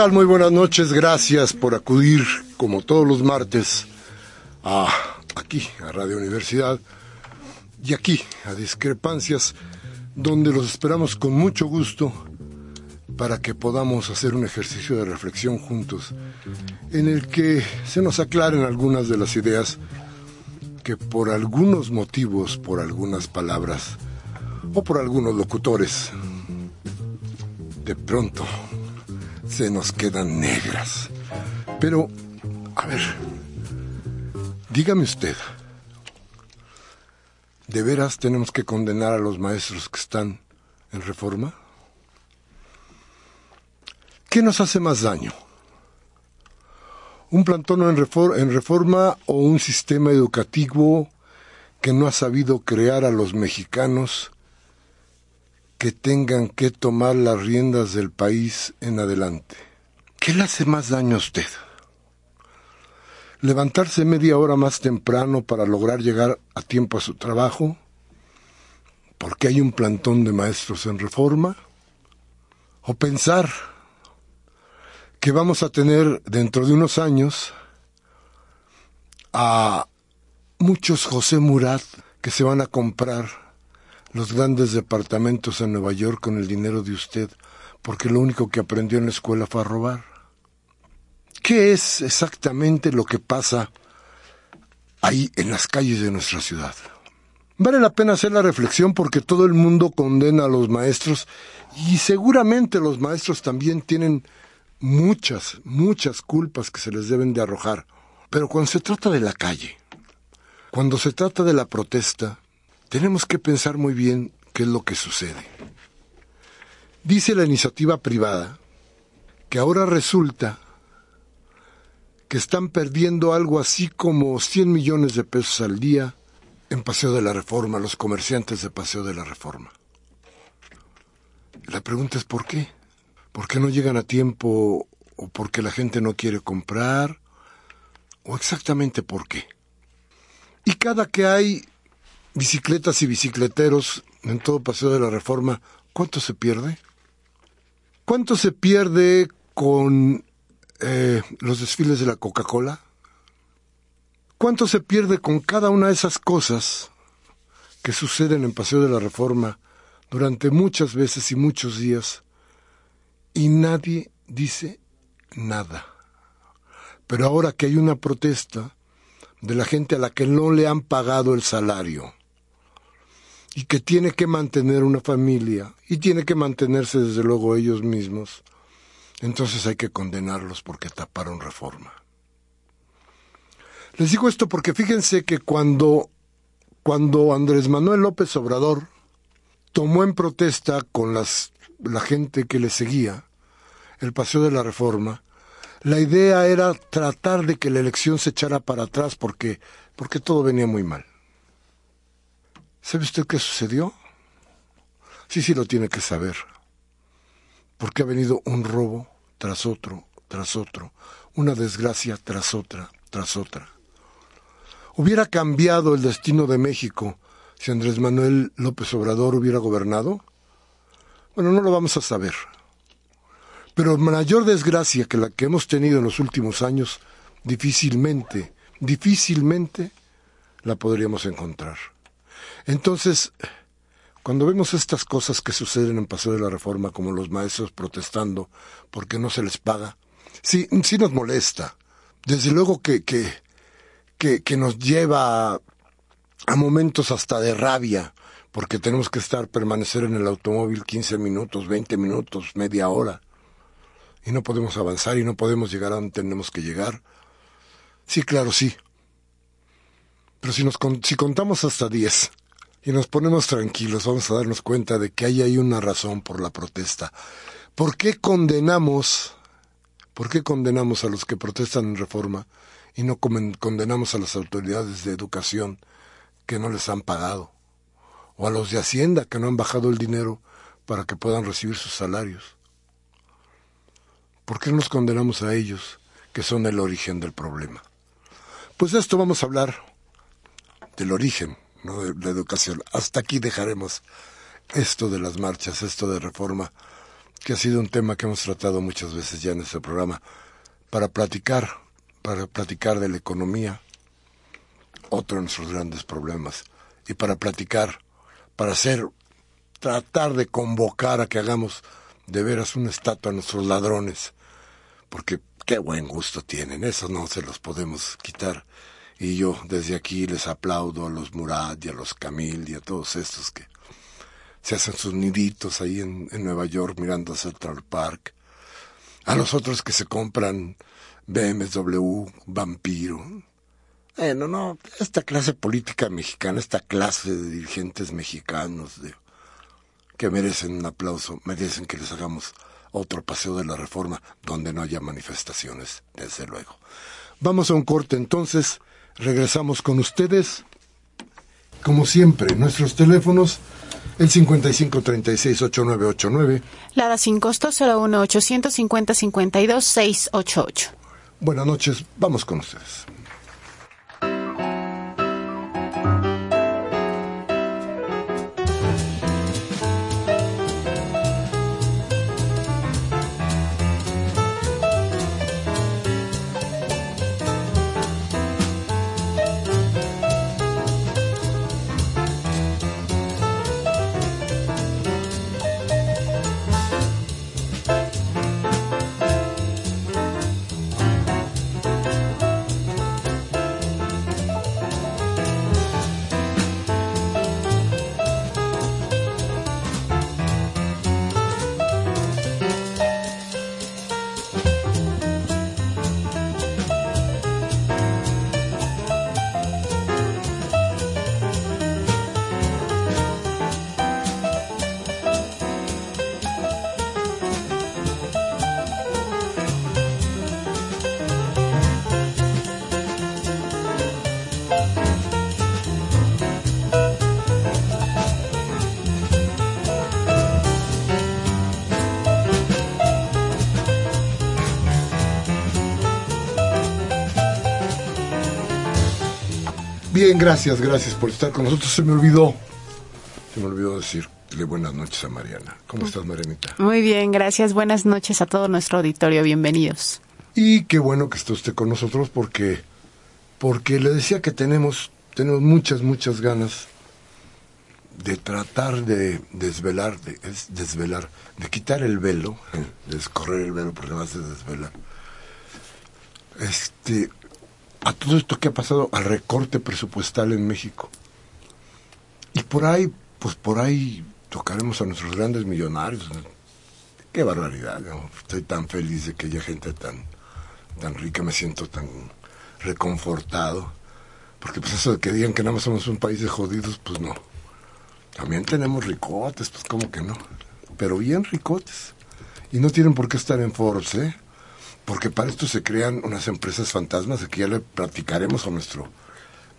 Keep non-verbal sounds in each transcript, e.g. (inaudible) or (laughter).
Tal? Muy buenas noches. Gracias por acudir, como todos los martes, a aquí, a Radio Universidad, y aquí, a Discrepancias, donde los esperamos con mucho gusto para que podamos hacer un ejercicio de reflexión juntos, en el que se nos aclaren algunas de las ideas que por algunos motivos, por algunas palabras o por algunos locutores, de pronto se nos quedan negras. Pero, a ver, dígame usted, ¿de veras tenemos que condenar a los maestros que están en reforma? ¿Qué nos hace más daño? ¿Un plantón en, en reforma o un sistema educativo que no ha sabido crear a los mexicanos que tengan que tomar las riendas del país en adelante. ¿Qué le hace más daño a usted? ¿Levantarse media hora más temprano para lograr llegar a tiempo a su trabajo? ¿Porque hay un plantón de maestros en reforma? ¿O pensar que vamos a tener dentro de unos años a muchos José Murat que se van a comprar los grandes departamentos en Nueva York con el dinero de usted, porque lo único que aprendió en la escuela fue a robar. ¿Qué es exactamente lo que pasa ahí en las calles de nuestra ciudad? Vale la pena hacer la reflexión porque todo el mundo condena a los maestros y seguramente los maestros también tienen muchas, muchas culpas que se les deben de arrojar. Pero cuando se trata de la calle, cuando se trata de la protesta, tenemos que pensar muy bien qué es lo que sucede. Dice la iniciativa privada que ahora resulta que están perdiendo algo así como 100 millones de pesos al día en Paseo de la Reforma, los comerciantes de Paseo de la Reforma. La pregunta es ¿por qué? ¿Por qué no llegan a tiempo o porque la gente no quiere comprar? ¿O exactamente por qué? Y cada que hay bicicletas y bicicleteros en todo Paseo de la Reforma, ¿cuánto se pierde? ¿Cuánto se pierde con eh, los desfiles de la Coca-Cola? ¿Cuánto se pierde con cada una de esas cosas que suceden en Paseo de la Reforma durante muchas veces y muchos días y nadie dice nada? Pero ahora que hay una protesta de la gente a la que no le han pagado el salario, y que tiene que mantener una familia y tiene que mantenerse desde luego ellos mismos, entonces hay que condenarlos porque taparon reforma. Les digo esto porque fíjense que cuando, cuando Andrés Manuel López Obrador tomó en protesta con las, la gente que le seguía el paseo de la reforma, la idea era tratar de que la elección se echara para atrás porque, porque todo venía muy mal. ¿Sabe usted qué sucedió? Sí, sí lo tiene que saber. Porque ha venido un robo tras otro, tras otro, una desgracia tras otra, tras otra. ¿Hubiera cambiado el destino de México si Andrés Manuel López Obrador hubiera gobernado? Bueno, no lo vamos a saber. Pero mayor desgracia que la que hemos tenido en los últimos años, difícilmente, difícilmente la podríamos encontrar. Entonces, Cuando vemos estas cosas que suceden en Paseo de la Reforma, como los maestros protestando porque no se les paga, sí, sí nos molesta. Desde luego que, que, que, nos lleva a, momentos hasta de rabia, porque tenemos que estar, permanecer en el automóvil 15 minutos, 20 minutos, media hora, y no podemos avanzar y no podemos llegar a donde tenemos que llegar. Sí, claro, sí. Pero si, nos, si contamos hasta 10 y nos ponemos tranquilos, vamos a darnos cuenta de que hay ahí una razón por la protesta. ¿Por qué condenamos, por qué condenamos a los que protestan en reforma y no condenamos a las autoridades de educación que no les han pagado? O a los de Hacienda que no han bajado el dinero para que puedan recibir sus salarios. ¿Por qué nos condenamos a ellos que son el origen del problema? Pues de esto vamos a hablar, del origen ¿no? de la educación. Hasta aquí dejaremos esto de las marchas, esto de reforma, que ha sido un tema que hemos tratado muchas veces ya en este programa, para platicar, para platicar de la economía, otro de nuestros grandes problemas, y para platicar, para hacer, tratar de convocar a que hagamos de veras una estatua a nuestros ladrones, porque qué buen gusto tienen, eso no se los podemos quitar y yo desde aquí les aplaudo a los Murat y a los Camil y a todos estos que se hacen sus niditos ahí en, Nueva York mirando a Central Park. A los otros que se compran BMW, Vampiro. Bueno, no, esta clase política mexicana, esta clase de dirigentes mexicanos de, que merecen un aplauso, merecen que les hagamos otro paseo de la reforma donde no haya manifestaciones, desde luego. Vamos a un corte entonces Regresamos con ustedes. Como siempre, nuestros teléfonos, el 5536-8989. Lada sin costo 01850-52-688. Buenas noches, vamos con ustedes. Bien, gracias, gracias por estar con nosotros. Se me olvidó, se me olvidó decirle buenas noches a Mariana. ¿Cómo estás, Marianita? Muy bien, gracias. Buenas noches a todo nuestro auditorio. Bienvenidos. Y qué bueno que esté usted con nosotros porque, porque le decía que tenemos, tenemos muchas, muchas ganas de tratar de desvelar, de desvelar, de quitar el velo, (laughs) de escorrer el velo, porque además de desvelar. Este, a todo esto que ha pasado al recorte presupuestal en México. Y por ahí, pues por ahí tocaremos a nuestros grandes millonarios. Qué barbaridad, estoy tan feliz de que haya gente tan, tan rica, me siento tan reconfortado. Porque pues eso de que digan que nada más somos un país de jodidos, pues no. También tenemos ricotes, pues como que no. Pero bien ricotes. Y no tienen por qué estar en Forbes, ¿eh? Porque para esto se crean unas empresas fantasmas, que ya le platicaremos a nuestro,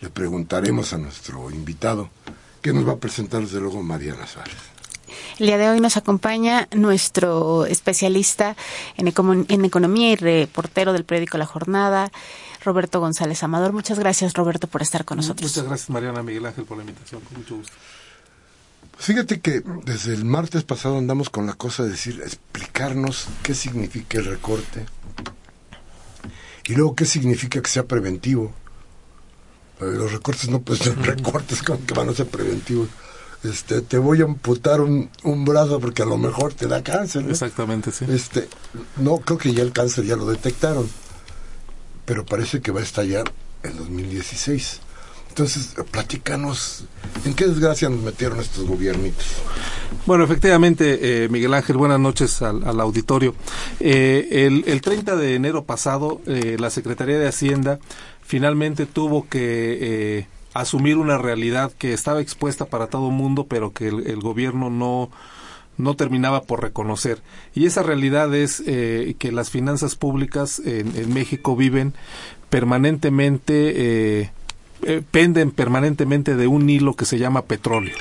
le preguntaremos a nuestro invitado, que nos va a presentar desde luego Mariana Suárez. El día de hoy nos acompaña nuestro especialista en, en economía y reportero del periódico La Jornada, Roberto González Amador. Muchas gracias, Roberto, por estar con nosotros. Muchas gracias, Mariana Miguel Ángel, por la invitación. Con mucho gusto. Fíjate que desde el martes pasado andamos con la cosa de decir, explicarnos qué significa el recorte, y luego, ¿qué significa que sea preventivo? Los recortes no pueden ser recortes como que van a ser preventivos. este, te voy a amputar un, un brazo porque a lo mejor te da cáncer. ¿no? Exactamente, sí. Este, no, creo que ya el cáncer ya lo detectaron, pero parece que va a estallar en 2016. Entonces, platícanos, ¿en qué desgracia nos metieron estos gobiernitos? Bueno, efectivamente, eh, Miguel Ángel, buenas noches al, al auditorio. Eh, el, el 30 de enero pasado, eh, la Secretaría de Hacienda finalmente tuvo que eh, asumir una realidad que estaba expuesta para todo el mundo, pero que el, el gobierno no no terminaba por reconocer. Y esa realidad es eh, que las finanzas públicas en, en México viven permanentemente eh, eh, penden permanentemente de un hilo que se llama petróleo.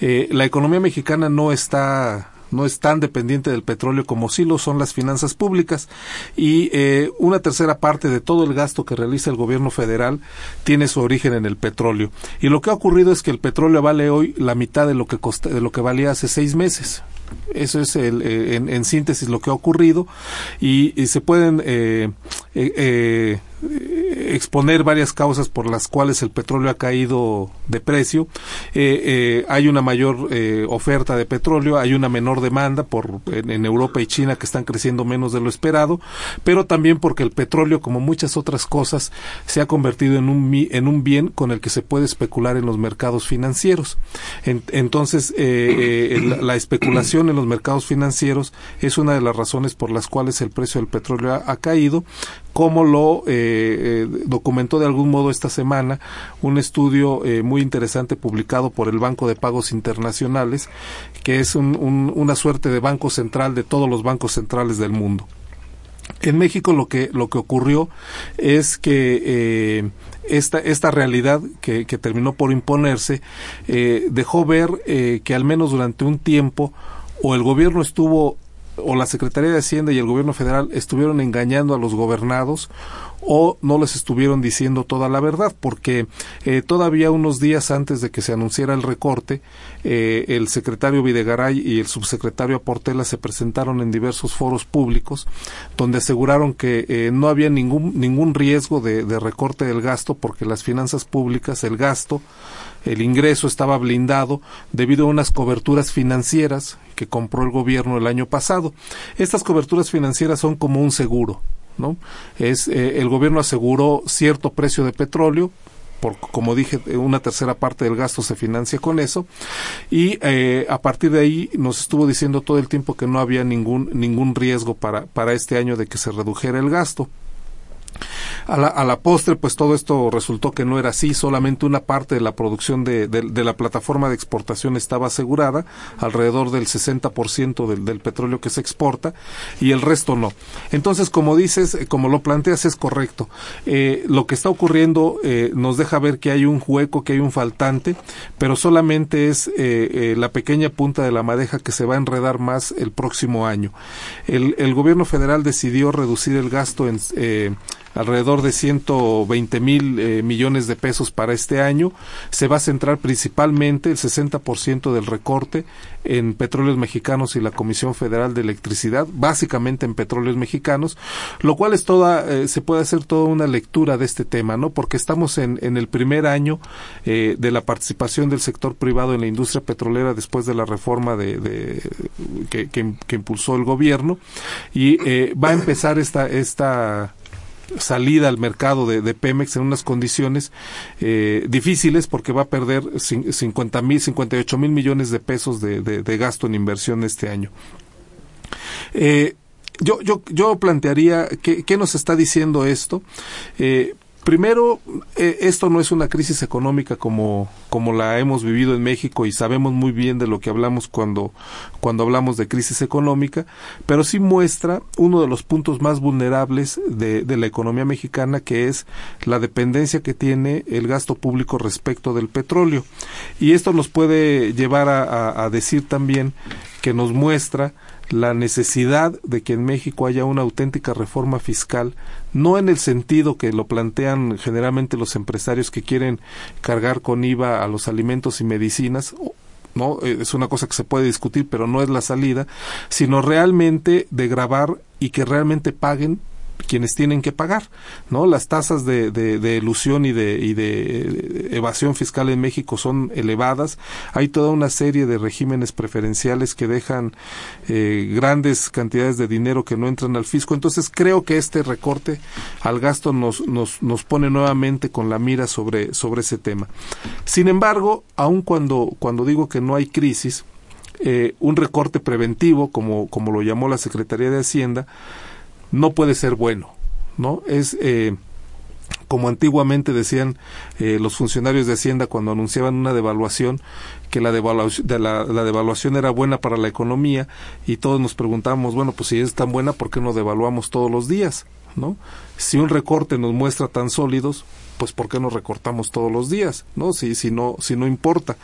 Eh, la economía mexicana no está no es tan dependiente del petróleo como sí lo son las finanzas públicas y eh, una tercera parte de todo el gasto que realiza el gobierno federal tiene su origen en el petróleo y lo que ha ocurrido es que el petróleo vale hoy la mitad de lo que de lo que valía hace seis meses eso es el, eh, en, en, síntesis lo que ha ocurrido y, se pueden exponer varias causas por las cuales el petróleo ha caído de precio. Eh, eh, hay una mayor eh, oferta de petróleo, hay una menor demanda por en, Europa y China que están creciendo menos de lo esperado, pero también porque el petróleo, como muchas otras cosas, se ha convertido en un en un bien con el que se puede especular en los mercados financieros. En, entonces, la, la, especulación en los mercados financieros es una de las razones por las cuales el precio del petróleo ha, caído, como lo eh, documentó de algún modo esta semana un estudio eh, muy interesante publicado por el Banco de Pagos Internacionales, que es un, un, una suerte de banco central de todos los bancos centrales del mundo. En México lo que lo que ocurrió es que eh, esta esta realidad que, terminó por imponerse eh, dejó ver eh, que al menos durante un tiempo o el gobierno estuvo o la Secretaría de Hacienda y el gobierno federal estuvieron engañando a los gobernados o no les estuvieron diciendo toda la verdad, porque eh, todavía unos días antes de que se anunciara el recorte, eh, el secretario Videgaray y el subsecretario Aportela se presentaron en diversos foros públicos donde aseguraron que eh, no había ningún, ningún riesgo de, de recorte del gasto porque las finanzas públicas, el gasto, el ingreso estaba blindado debido a unas coberturas financieras que compró el gobierno el año pasado. Estas coberturas financieras son como un seguro, ¿no? Es eh, el gobierno aseguró cierto precio de petróleo por, como dije, una tercera parte del gasto se financia con eso. Y eh, a partir de ahí nos estuvo diciendo todo el tiempo que no había ningún, ningún riesgo para, para este año de que se redujera el gasto. A la, a la, postre, pues todo esto resultó que no era así, solamente una parte de la producción de, de, de la plataforma de exportación estaba asegurada, alrededor del 60% del, del, petróleo que se exporta, y el resto no. Entonces, como dices, como lo planteas, es correcto. Eh, lo que está ocurriendo eh, nos deja ver que hay un hueco, que hay un faltante, pero solamente es eh, eh la pequeña punta de la madeja que se va a enredar más el próximo año. El, el gobierno federal decidió reducir el gasto en eh, alrededor de 120 mil eh, millones de pesos para este año. Se va a centrar principalmente el 60% del recorte en petróleos mexicanos y la Comisión Federal de Electricidad, básicamente en petróleos mexicanos, lo cual es toda, eh, se puede hacer toda una lectura de este tema, ¿no? Porque estamos en, en el primer año eh, de la participación del sector privado en la industria petrolera después de la reforma de, de que, que, que, impulsó el gobierno y eh, va a empezar esta, esta salida al mercado de, Pemex en unas condiciones eh, difíciles porque va a perder 50 mil, 58 mil millones de pesos de, gasto en inversión este año. Eh, yo, yo, yo plantearía qué, qué nos está diciendo esto. Eh, Primero, eh, esto no es una crisis económica como, como la hemos vivido en México y sabemos muy bien de lo que hablamos cuando, cuando hablamos de crisis económica, pero sí muestra uno de los puntos más vulnerables de, de la economía mexicana, que es la dependencia que tiene el gasto público respecto del petróleo. Y esto nos puede llevar a, a, a decir también que nos muestra la necesidad de que en México haya una auténtica reforma fiscal, no en el sentido que lo plantean generalmente los empresarios que quieren cargar con IVA a los alimentos y medicinas, no es una cosa que se puede discutir, pero no es la salida, sino realmente de grabar y que realmente paguen quienes tienen que pagar, ¿no? Las tasas de, de, ilusión y de, y de evasión fiscal en México son elevadas. Hay toda una serie de regímenes preferenciales que dejan eh, grandes cantidades de dinero que no entran al fisco. Entonces creo que este recorte al gasto nos, nos, nos pone nuevamente con la mira sobre, sobre ese tema. Sin embargo, aun cuando, cuando digo que no hay crisis, eh, un recorte preventivo, como, como lo llamó la Secretaría de Hacienda, no puede ser bueno, ¿no? Es eh, como antiguamente decían eh, los funcionarios de Hacienda cuando anunciaban una devaluación, que la devaluación, la, devaluación era buena para la economía y todos nos preguntábamos, bueno, pues si es tan buena, ¿por qué no devaluamos todos los días? ¿no? Si un recorte nos muestra tan sólidos, pues ¿por qué no recortamos todos los días? ¿no? Si, si, no, si no importa.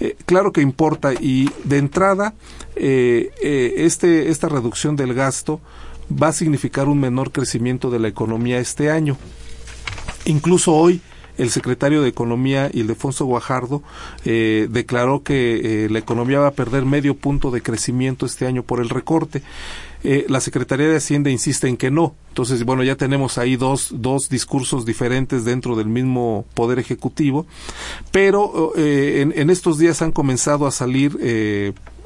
Eh, claro que importa y de entrada eh, este, esta reducción del gasto va a significar un menor crecimiento de la economía este año. Incluso hoy el secretario de Economía, Ildefonso Guajardo, eh, declaró que eh, la economía va a perder medio punto de crecimiento este año por el recorte. Eh, la Secretaría de Hacienda insiste en que no. Entonces, bueno, ya tenemos ahí dos, dos discursos diferentes dentro del mismo Poder Ejecutivo, pero en, en, estos días han comenzado a salir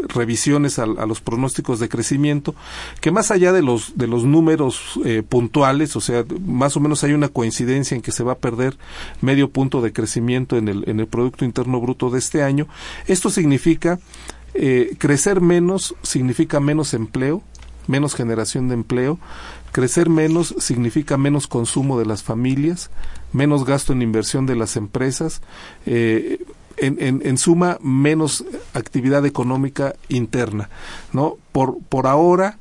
revisiones a, los pronósticos de crecimiento, que más allá de los, de los números eh, puntuales, o sea, más o menos hay una coincidencia en que se va a perder medio punto de crecimiento en el, en el Producto Interno Bruto de este año, esto significa eh, crecer menos, significa menos empleo, menos generación de empleo, crecer menos significa menos consumo de las familias, menos gasto en inversión de las empresas, eh, en, en, suma menos actividad económica interna, ¿no? Por, por ahora,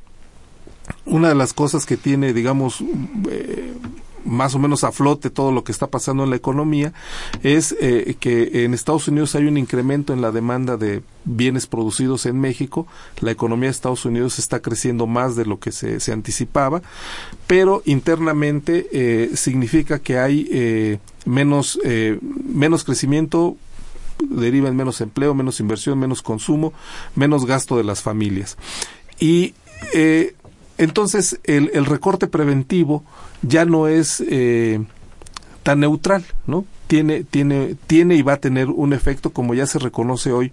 una de las cosas que tiene, digamos, eh, más o menos a flote todo lo que está pasando en la economía es eh, que en Estados Unidos hay un incremento en la demanda de bienes producidos en México. La economía de Estados Unidos está creciendo más de lo que se, se anticipaba, pero internamente eh, significa que hay menos, menos crecimiento deriva en menos empleo, menos inversión, menos consumo, menos gasto de las familias. Y eh, entonces el, el, recorte preventivo ya no es eh, tan neutral, ¿no? Tiene, tiene, tiene y va a tener un efecto, como ya se reconoce hoy,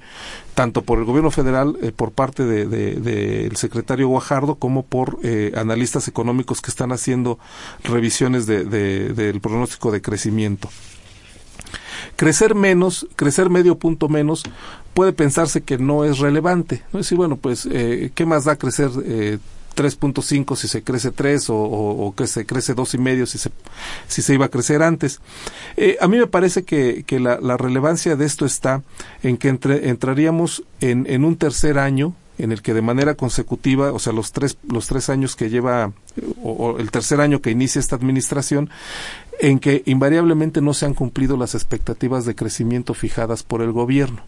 tanto por el gobierno federal, eh, por parte del de, secretario Guajardo, como por analistas económicos que están haciendo revisiones del pronóstico de crecimiento. Crecer menos, crecer medio punto menos, puede pensarse que no es relevante. ¿no? Decir, bueno, pues, eh, ¿qué más da crecer eh, 3.5 si se crece 3 o, o, que se crece dos y medio si se, si se iba a crecer antes. Eh, a mí me parece que, que la, la, relevancia de esto está en que entre, entraríamos en, en un tercer año en el que de manera consecutiva, o sea, los tres, los tres años que lleva, o, o, el tercer año que inicia esta administración, en que invariablemente no se han cumplido las expectativas de crecimiento fijadas por el gobierno.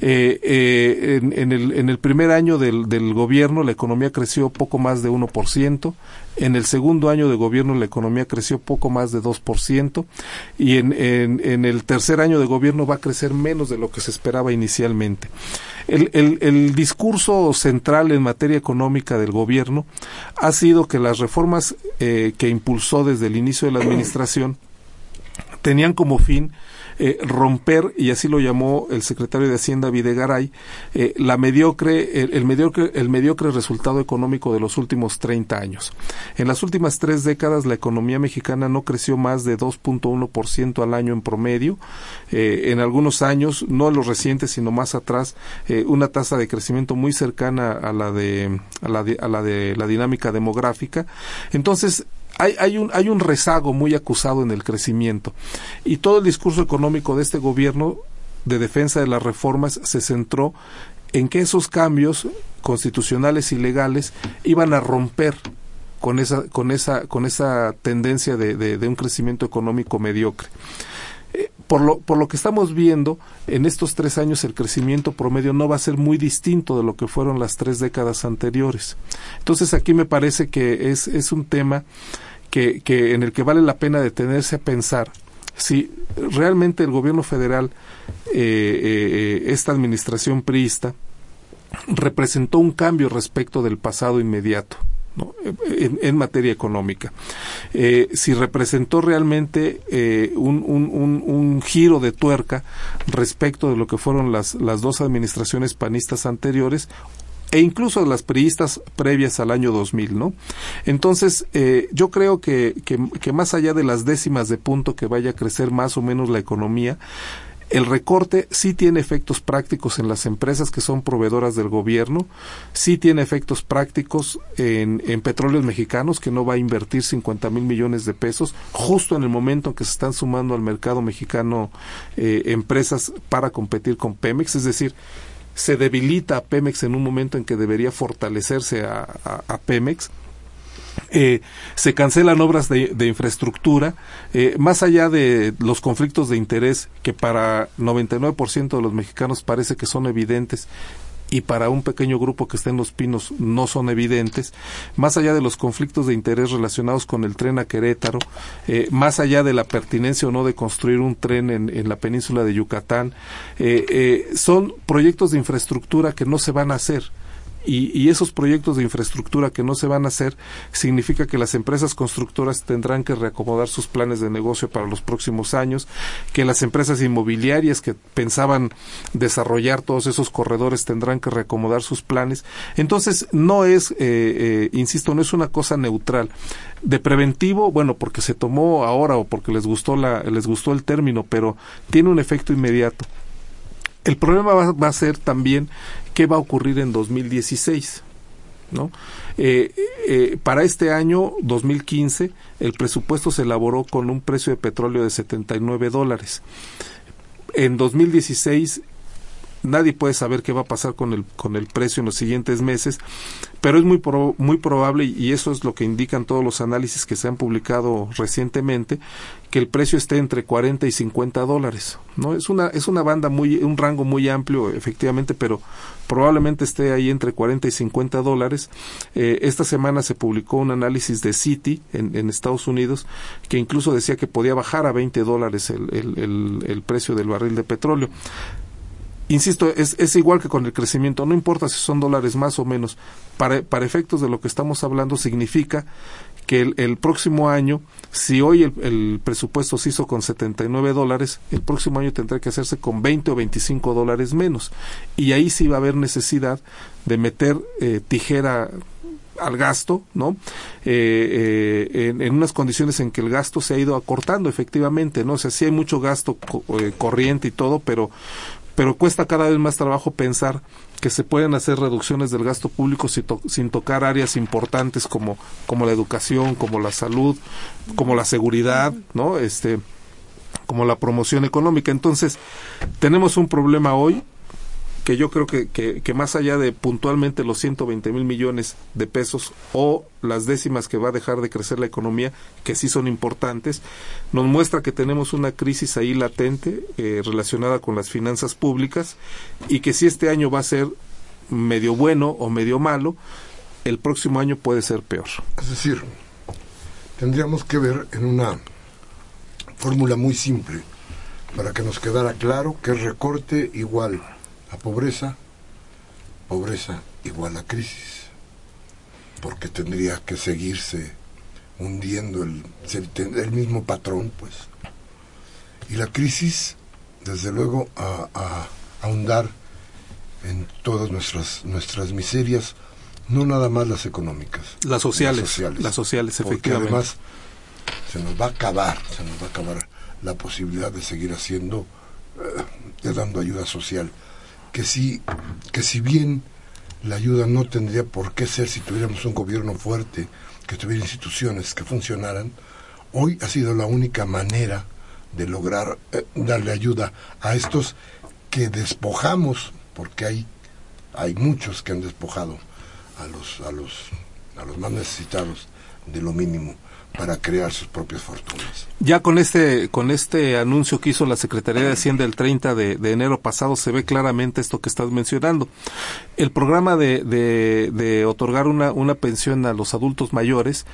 Eh, eh, en, el, primer año del, del, gobierno la economía creció poco más de 1%, en el segundo año de gobierno la economía creció poco más de 2% y en, en, el tercer año de gobierno va a crecer menos de lo que se esperaba inicialmente. El, el, el discurso central en materia económica del gobierno ha sido que las reformas eh, que impulsó desde el inicio de la administración tenían como fin eh, romper, y así lo llamó el secretario de Hacienda Videgaray, eh, la mediocre, el, mediocre, el mediocre resultado económico de los últimos 30 años. En las últimas tres décadas la economía mexicana no creció más de 2.1% al año en promedio. Eh, en algunos años, no en los recientes, sino más atrás, una tasa de crecimiento muy cercana a la de, a la de, a la de la dinámica demográfica. Entonces, hay, hay, un, hay un rezago muy acusado en el crecimiento. Y todo el discurso económico de este gobierno de defensa de las reformas se centró en que esos cambios constitucionales y legales iban a romper con esa, con esa, con esa tendencia de, un crecimiento económico mediocre. Eh, por lo, por lo que estamos viendo, en estos tres años el crecimiento promedio no va a ser muy distinto de lo que fueron las tres décadas anteriores. Entonces aquí me parece que es, es un tema que, en el que vale la pena detenerse a pensar si realmente el gobierno federal, eh, eh, esta administración priista, representó un cambio respecto del pasado inmediato. en, materia económica. Eh, si representó realmente eh, un, un, giro de tuerca respecto de lo que fueron las, las dos administraciones panistas anteriores e incluso las priistas previas al año 2000, ¿no? Entonces, eh, yo creo que, que, que más allá de las décimas de punto que vaya a crecer más o menos la economía, el recorte sí tiene efectos prácticos en las empresas que son proveedoras del gobierno, sí tiene efectos prácticos en, en petróleos mexicanos, que no va a invertir 50 mil millones de pesos, justo en el momento en que se están sumando al mercado mexicano eh, empresas para competir con Pemex, es decir, se debilita a Pemex en un momento en que debería fortalecerse a Pemex. Eh, se cancelan obras de, infraestructura, eh, más allá de los conflictos de interés que para 99% de los mexicanos parece que son evidentes y para un pequeño grupo que está en Los Pinos no son evidentes, más allá de los conflictos de interés relacionados con el tren a Querétaro, eh, más allá de la pertinencia o no de construir un tren en, la península de Yucatán, son proyectos de infraestructura que no se van a hacer y, esos proyectos de infraestructura que no se van a hacer significa que las empresas constructoras tendrán que reacomodar sus planes de negocio para los próximos años, que las empresas inmobiliarias que pensaban desarrollar todos esos corredores tendrán que reacomodar sus planes. Entonces, no es, eh, eh, insisto, no es una cosa neutral. De preventivo, bueno, porque se tomó ahora o porque les gustó, la, les gustó el término, pero tiene un efecto inmediato. El problema va, a ser también qué va a ocurrir en 2016. ¿no? Eh, eh, para este año 2015 el presupuesto se elaboró con un precio de petróleo de 79 dólares. En 2016 nadie puede saber qué va a pasar con el, con el precio en los siguientes meses, pero es muy, muy probable, y eso es lo que indican todos los análisis que se han publicado recientemente, que el precio esté entre 40 y 50 dólares. ¿no? Es, una, es una banda muy, un rango muy amplio, efectivamente, pero probablemente esté ahí entre 40 y 50 dólares. Eh, esta semana se publicó un análisis de Citi en, Estados Unidos que incluso decía que podía bajar a 20 dólares el, el precio del barril de petróleo insisto, es, es, igual que con el crecimiento, no importa si son dólares más o menos, para, para efectos de lo que estamos hablando significa que el, próximo año, si hoy el, presupuesto se hizo con 79 dólares, el próximo año tendrá que hacerse con 20 o 25 dólares menos. Y ahí sí va a haber necesidad de meter eh, tijera al gasto, ¿no? Eh, eh, en, en, unas condiciones en que el gasto se ha ido acortando efectivamente, ¿no? O sea, sí hay mucho gasto eh, corriente y todo, pero pero cuesta cada vez más trabajo pensar que se pueden hacer reducciones del gasto público sin, tocar áreas importantes como, como la educación, como la salud, como la seguridad, ¿no? Este, como la promoción económica. Entonces, tenemos un problema hoy que yo creo que, que, más allá de puntualmente los 120 mil millones de pesos o las décimas que va a dejar de crecer la economía, que sí son importantes, nos muestra que tenemos una crisis ahí latente eh, relacionada con las finanzas públicas y que si este año va a ser medio bueno o medio malo, el próximo año puede ser peor. Es decir, tendríamos que ver en una fórmula muy simple para que nos quedara claro que recorte igual la pobreza, pobreza igual a crisis, porque tendría que seguirse hundiendo el, el mismo patrón, pues. Y la crisis, desde luego, a, a, ahondar en todas nuestras, nuestras miserias, no nada más las económicas. Las sociales. Las sociales, las sociales efectivamente. además se nos va a acabar, se nos va a acabar la posibilidad de seguir haciendo, eh, dando ayuda social que si, que si bien la ayuda no tendría por qué ser si tuviéramos un gobierno fuerte, que tuviera instituciones que funcionaran, hoy ha sido la única manera de lograr eh, darle ayuda a estos que despojamos, porque hay, hay muchos que han despojado a los, a los, a los más necesitados de lo mínimo para crear sus propias fortunas. Ya con este, con este anuncio que hizo la Secretaría de Hacienda el 30 de, enero pasado se ve claramente esto que estás mencionando. El programa de, de, otorgar una, una, pensión a los adultos mayores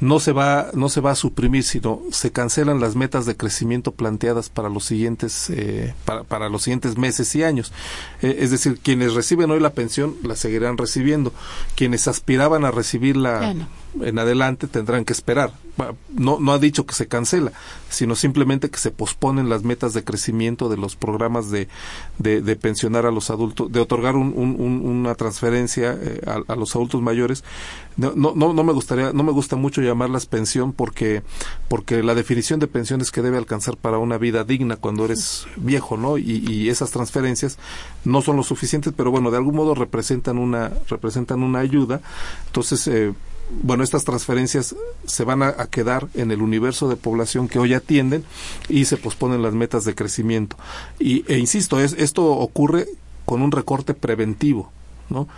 no se va no se va a suprimir sino se cancelan las metas de crecimiento planteadas para los siguientes eh, para, para, los siguientes meses y años. Eh, es decir quienes reciben hoy la pensión la seguirán recibiendo. Quienes aspiraban a recibirla en adelante tendrán que esperar. No, no ha dicho que se cancela, sino simplemente que se posponen las metas de crecimiento de los programas de, de, pensionar a los adultos, de otorgar un, una transferencia eh, a, los adultos mayores. No, no, no me gustaría, no me gusta mucho llamarlas pensión porque, porque la definición de pensión es que debe alcanzar para una vida digna cuando eres viejo, ¿no? Y, esas transferencias no son lo suficientes, pero bueno, de algún modo representan una, representan una ayuda. Entonces, eh, bueno, estas transferencias se van a, quedar en el universo de población que hoy atienden y se posponen las metas de crecimiento. Y, e insisto, es, esto ocurre con un recorte preventivo, ¿no?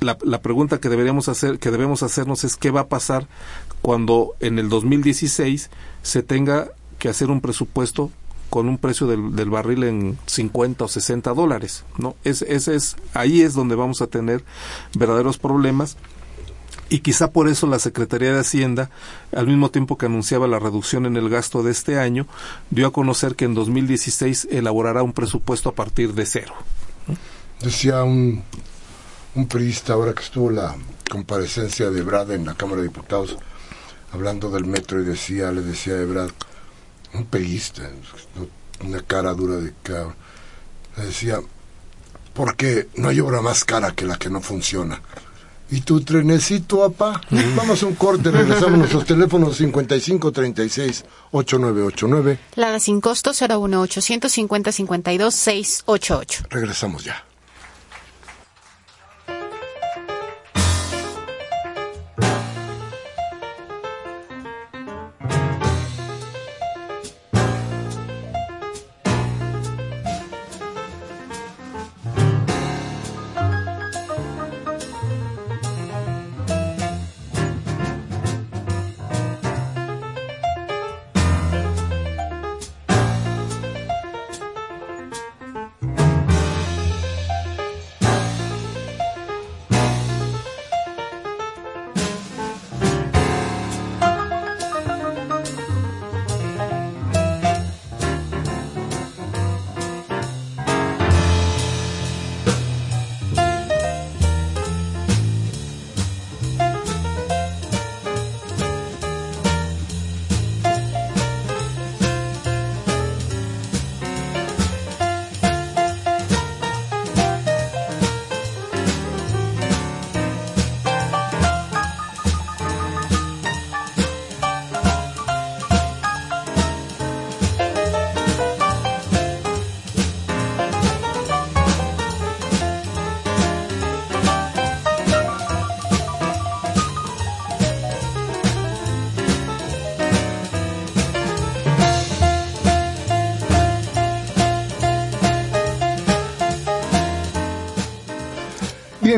La, pregunta que deberíamos hacer, que debemos hacernos es qué va a pasar cuando en el 2016 se tenga que hacer un presupuesto con un precio del, del barril en 50 o 60 dólares, ¿no? Es, ese es, ahí es donde vamos a tener verdaderos problemas y quizá por eso la Secretaría de Hacienda, al mismo tiempo que anunciaba la reducción en el gasto de este año, dio a conocer que en 2016 elaborará un presupuesto a partir de cero. Decía un, un periodista ahora que estuvo la comparecencia de Brad en la Cámara de Diputados, hablando del metro, y decía, le decía a Ebrad, un periodista, una cara dura de cara, le decía, porque no hay obra más cara que la que no funciona. ¿Y tu trenecito, apá? Vamos a un corte, regresamos a nuestros teléfonos 5536-8989. La sin costo 01850-52-688. Regresamos ya.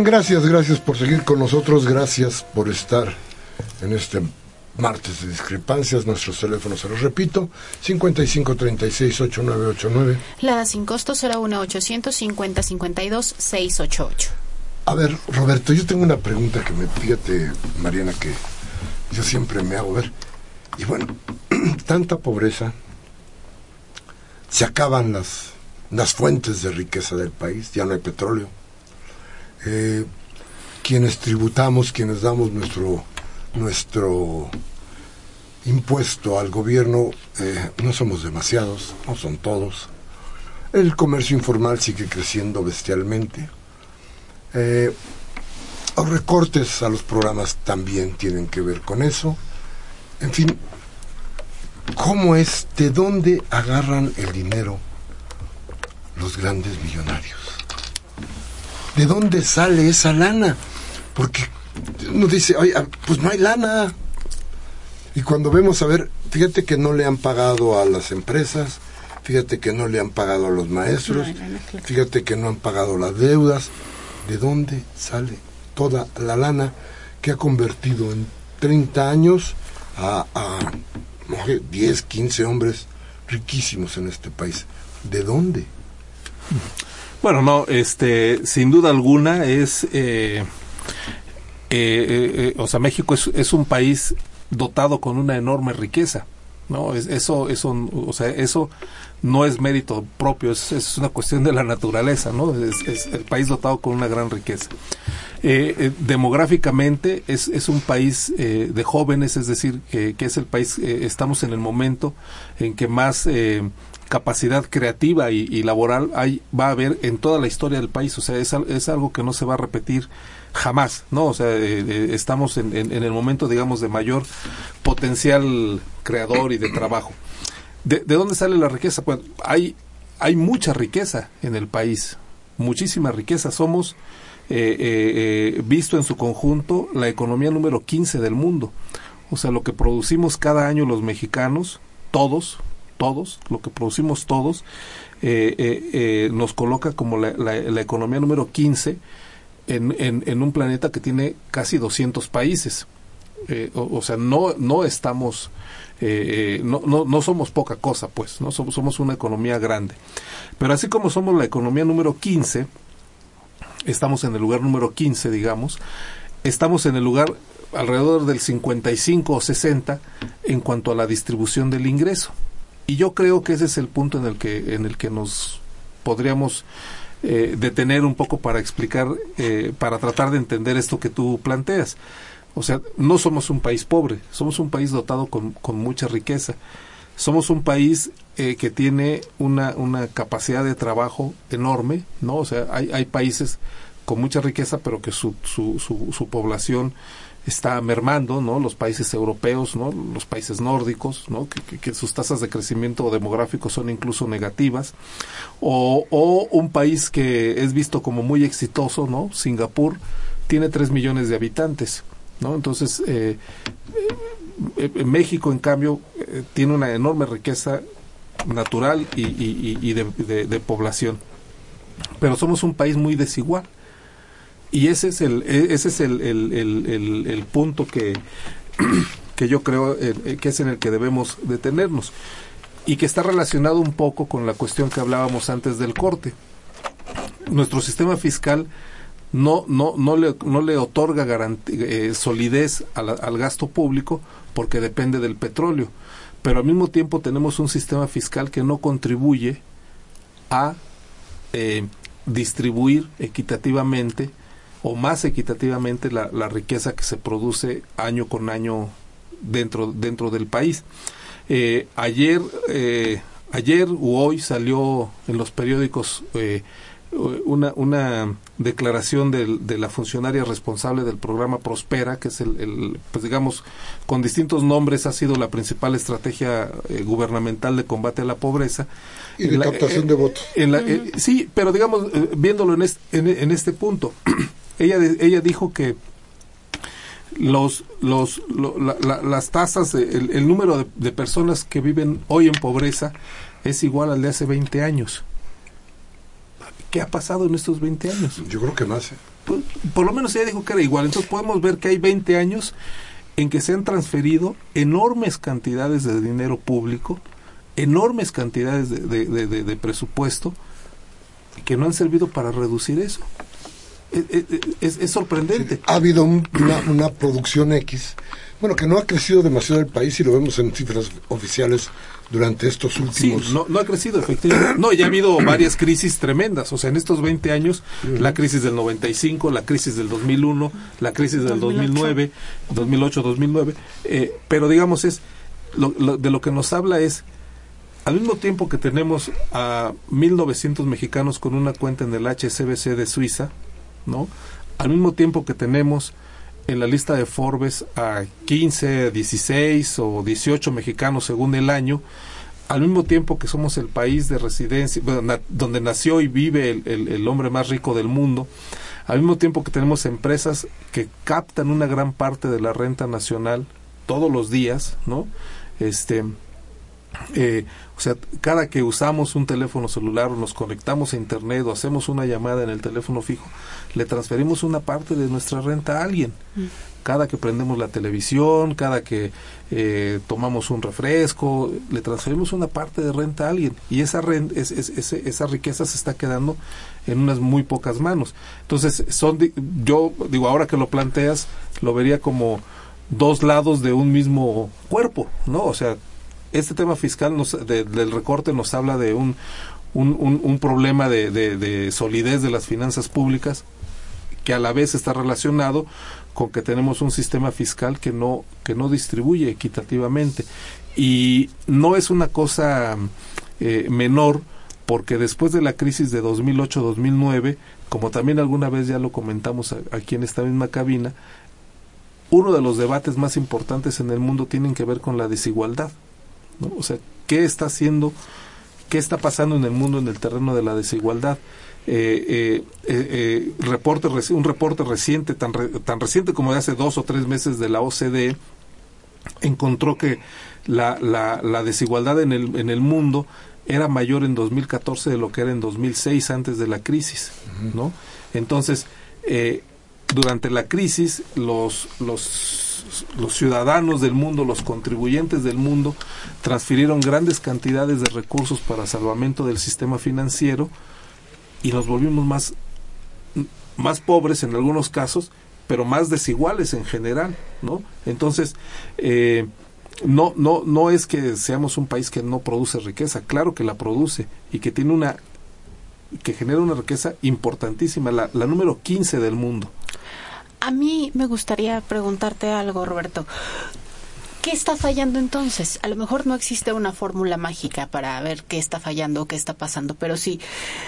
Gracias, gracias por seguir con nosotros, gracias por estar en este martes de discrepancias. Nuestros teléfonos, se los repito, 5536-8989. La sin costo será 1-850-52-688. A ver, Roberto, yo tengo una pregunta que me, fíjate, Mariana, que yo siempre me hago ver. Y bueno, (clears throat) tanta pobreza, se acaban las, las fuentes de riqueza del país, ya no hay petróleo eh, quienes tributamos, quienes damos nuestro, nuestro impuesto al gobierno, eh, no somos demasiados, no son todos. El comercio informal sigue creciendo bestialmente. Eh, los recortes a los programas también tienen que ver con eso. En fin, ¿cómo es? ¿De dónde agarran el dinero los grandes millonarios? ¿De dónde sale esa lana? Porque uno dice, oye, ah, pues no hay lana. Y cuando vemos, a ver, fíjate que no le han pagado a las empresas, fíjate que no le han pagado a los maestros, fíjate que no han pagado las deudas. ¿De dónde sale toda la lana que ha convertido en 30 años a, a 10, 15 hombres riquísimos en este país? ¿De dónde? Bueno, no, este, sin duda alguna es, eh, eh, o sea, México es, es, un país dotado con una enorme riqueza, ¿no? Es, eso, eso, o sea, eso no es mérito propio, es, es una cuestión de la naturaleza, ¿no? Es, el país dotado con una gran riqueza. Eh, eh, demográficamente es, es, un país eh, de jóvenes, es decir, que, que es el país, eh, estamos en el momento en que más eh, capacidad creativa y, laboral hay, va a haber en toda la historia del país, o sea, es, es algo que no se va a repetir jamás, ¿no? O sea, estamos en, en, el momento, digamos, de mayor potencial creador y de trabajo. ¿De, ¿De, dónde sale la riqueza? Pues hay, hay mucha riqueza en el país, muchísima riqueza. Somos, eh, eh, visto en su conjunto, la economía número 15 del mundo. O sea, lo que producimos cada año los mexicanos, todos, todos, lo que producimos todos, eh, nos coloca como la, economía número 15 en, un planeta que tiene casi 200 países. O, sea, no, no estamos eh, no, no, no, somos poca cosa, pues, ¿no? Somos, somos una economía grande. Pero así como somos la economía número 15, estamos en el lugar número 15, digamos, estamos en el lugar alrededor del 55 o 60 en cuanto a la distribución del ingreso. Y yo creo que ese es el punto en el que, en el que nos podríamos eh, detener un poco para explicar, eh, para tratar de entender esto que tú planteas. O sea, no somos un país pobre, somos un país dotado con, con mucha riqueza. Somos un país eh, que tiene una, una capacidad de trabajo enorme, ¿no? O sea, hay, hay países con mucha riqueza, pero que su, su, su, su población está mermando, ¿no? Los países europeos, ¿no? Los países nórdicos, ¿no? Que, sus tasas de crecimiento demográfico son incluso negativas. O, un país que es visto como muy exitoso, ¿no? Singapur tiene tres millones de habitantes. ¿no? Entonces, eh, eh, México, en cambio, eh, tiene una enorme riqueza natural y, y, de, población. Pero somos un país muy desigual. Y ese es el, ese es el, el, el, el punto que, (clears throat) que yo creo eh, que es en el que debemos detenernos. Y que está relacionado un poco con la cuestión que hablábamos antes del corte. Nuestro sistema fiscal no, no, no, le, no le otorga eh, solidez al, al, gasto público porque depende del petróleo. Pero al mismo tiempo tenemos un sistema fiscal que no contribuye a eh, distribuir equitativamente o más equitativamente la, la, riqueza que se produce año con año dentro, dentro del país. Eh, ayer, eh, ayer u hoy salió en los periódicos eh, una, una declaración de, de, la funcionaria responsable del programa Prospera, que es el, el, pues digamos, con distintos nombres ha sido la principal estrategia eh, gubernamental de combate a la pobreza. Y de la, captación eh, de votos. En la, eh, sí, pero digamos, viéndolo en este, en, en este punto, (clears throat) ella, ella dijo que los, los, lo, la, la, las tasas, el, el, número de, de personas que viven hoy en pobreza es igual al de hace 20 años. ¿Qué ha pasado en estos 20 años? Yo creo que más. ¿eh? Por, por, lo menos ella dijo que era igual. Entonces podemos ver que hay 20 años en que se han transferido enormes cantidades de dinero público, enormes cantidades de, de, de, de presupuesto, que no han servido para reducir eso. Es, es, es sorprendente. Ha habido un, una, una producción X, bueno, que no ha crecido demasiado el país y lo vemos en cifras oficiales durante estos últimos. Sí, no, no ha crecido, efectivamente. No, ya ha habido (coughs) varias crisis tremendas. O sea, en estos 20 años, la crisis del 95, la crisis del 2001, la crisis del 2009, 2008, 2009. Eh, pero digamos, es lo, lo, de lo que nos habla es. Al mismo tiempo que tenemos a 1.900 mexicanos con una cuenta en el HSBC de Suiza, ¿no? Al mismo tiempo que tenemos en la lista de Forbes a 15, 16 o 18 mexicanos según el año, al mismo tiempo que somos el país de residencia, donde nació y vive el, el, el, hombre más rico del mundo, al mismo tiempo que tenemos empresas que captan una gran parte de la renta nacional todos los días, ¿no? Este, Eh, o sea, cada que usamos un teléfono celular o nos conectamos a Internet o hacemos una llamada en el teléfono fijo, le transferimos una parte de nuestra renta a alguien. Mm. Cada que prendemos la televisión, cada que eh, tomamos un refresco, le transferimos una parte de renta a alguien. Y esa, renta, es, esa riqueza se está quedando en unas muy pocas manos. Entonces, son yo digo, ahora que lo planteas, lo vería como dos lados de un mismo cuerpo, ¿no? O sea, este tema fiscal nos, del recorte nos habla de un, un, un, problema de, de, solidez de las finanzas públicas que a la vez está relacionado con que tenemos un sistema fiscal que no que no distribuye equitativamente. Y no es una cosa eh, menor porque después de la crisis de 2008-2009 como también alguna vez ya lo comentamos aquí en esta misma cabina uno de los debates más importantes en el mundo tienen que ver con la desigualdad o sea, ¿qué está haciendo, qué está pasando en el mundo en el terreno de la desigualdad? Eh, eh, eh, reporte, un reporte reciente, tan, tan reciente como de hace dos o tres meses de la OCDE, encontró que la, la, la desigualdad en el, en el mundo era mayor en 2014 de lo que era en 2006 antes de la crisis, ¿no? Entonces, durante la crisis, los, los los ciudadanos del mundo, los contribuyentes del mundo, transfirieron grandes cantidades de recursos para salvamento del sistema financiero y nos volvimos más, más pobres en algunos casos, pero más desiguales en general, ¿no? Entonces, eh, no, no, no es que seamos un país que no produce riqueza, claro que la produce y que tiene una que genera una riqueza importantísima, la, número 15 del mundo. A mí me gustaría preguntarte algo, Roberto. ¿Qué está fallando entonces? A lo mejor no existe una fórmula mágica para ver qué está fallando o qué está pasando, pero sí,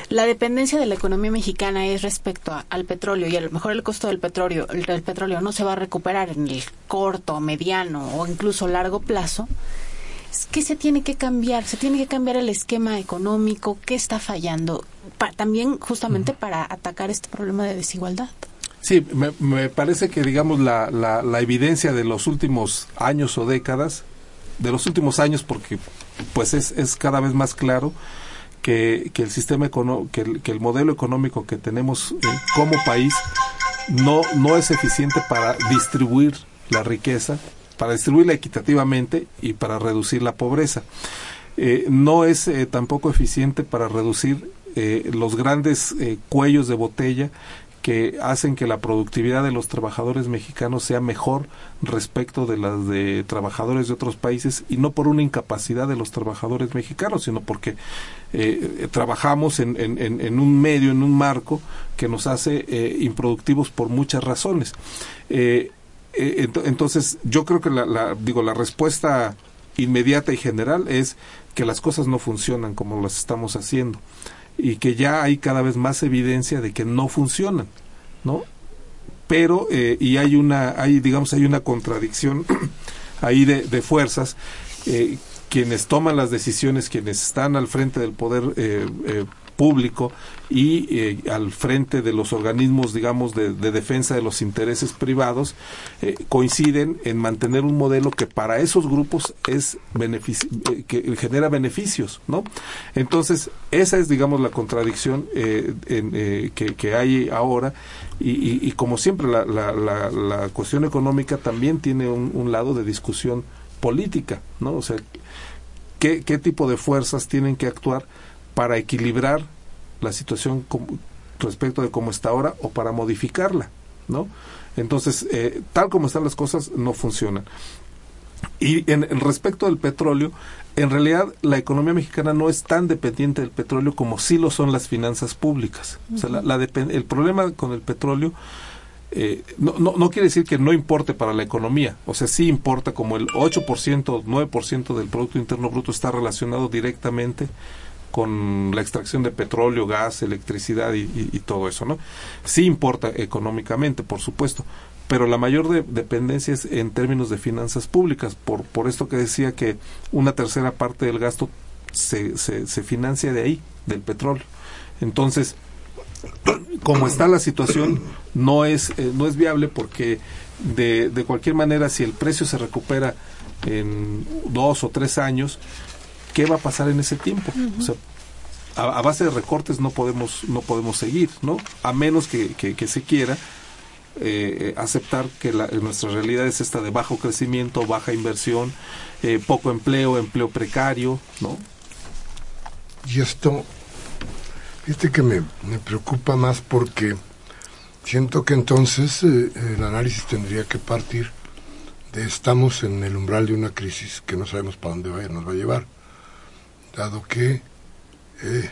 la dependencia de la economía mexicana es respecto al petróleo y a lo mejor el costo del petróleo, el, petróleo no se va a recuperar en el corto, mediano o incluso largo plazo. ¿Qué se tiene que cambiar? Se tiene que cambiar el esquema económico. ¿Qué está fallando? también justamente para atacar este problema de desigualdad. Sí, me, parece que, digamos, la, la, evidencia de los últimos años o décadas, de los últimos años, porque pues es, es cada vez más claro que, que el sistema que, el, que el modelo económico que tenemos eh, como país no, no es eficiente para distribuir la riqueza, para distribuirla equitativamente y para reducir la pobreza. Eh, no es eh, tampoco eficiente para reducir los grandes cuellos de botella que hacen que la productividad de los trabajadores mexicanos sea mejor respecto de las de trabajadores de otros países y no por una incapacidad de los trabajadores mexicanos, sino porque eh, trabajamos en, en, un medio, en un marco que nos hace eh, improductivos por muchas razones. Eh, entonces, yo creo que la, digo, la respuesta inmediata y general es que las cosas no funcionan como las estamos haciendo y que ya hay cada vez más evidencia de que no funcionan, ¿no? Pero, eh, y hay una, hay, digamos, hay una contradicción (clears throat) ahí de, fuerzas, eh, quienes toman las decisiones, quienes están al frente del poder eh, eh público y eh, al frente de los organismos, digamos, de, defensa de los intereses privados, eh, coinciden en mantener un modelo que para esos grupos es eh, que genera beneficios, ¿no? Entonces, esa es, digamos, la contradicción en, que, hay ahora y, como siempre, la, la, cuestión económica también tiene un, lado de discusión política, ¿no? O sea, ¿qué, qué tipo de fuerzas tienen que actuar para equilibrar la situación respecto de cómo está ahora o para modificarla, ¿no? Entonces, eh, tal como están las cosas, no funcionan. Y en, respecto del petróleo, en realidad la economía mexicana no es tan dependiente del petróleo como sí lo son las finanzas públicas. O sea, la, el problema con el petróleo eh, no, no, no, quiere decir que no importe para la economía. O sea, sí importa como el 8% o 9% del Producto Interno Bruto está relacionado directamente con la extracción de petróleo, gas, electricidad y, todo eso, ¿no? Sí importa económicamente, por supuesto, pero la mayor dependencia es en términos de finanzas públicas, por, por esto que decía que una tercera parte del gasto se, se, financia de ahí, del petróleo. Entonces, como está la situación, no es, eh, no es viable porque de, de cualquier manera, si el precio se recupera en dos o tres años, ¿qué va a pasar en ese tiempo? O sea, a, base de recortes no podemos, no podemos seguir, ¿no? A menos que, que, se quiera eh, aceptar que la, nuestra realidad es esta de bajo crecimiento, baja inversión, eh, poco empleo, empleo precario, ¿no? Y esto, fíjate que me, me preocupa más porque siento que entonces eh, el análisis tendría que partir de estamos en el umbral de una crisis que no sabemos para dónde va, nos va a llevar, dado que eh,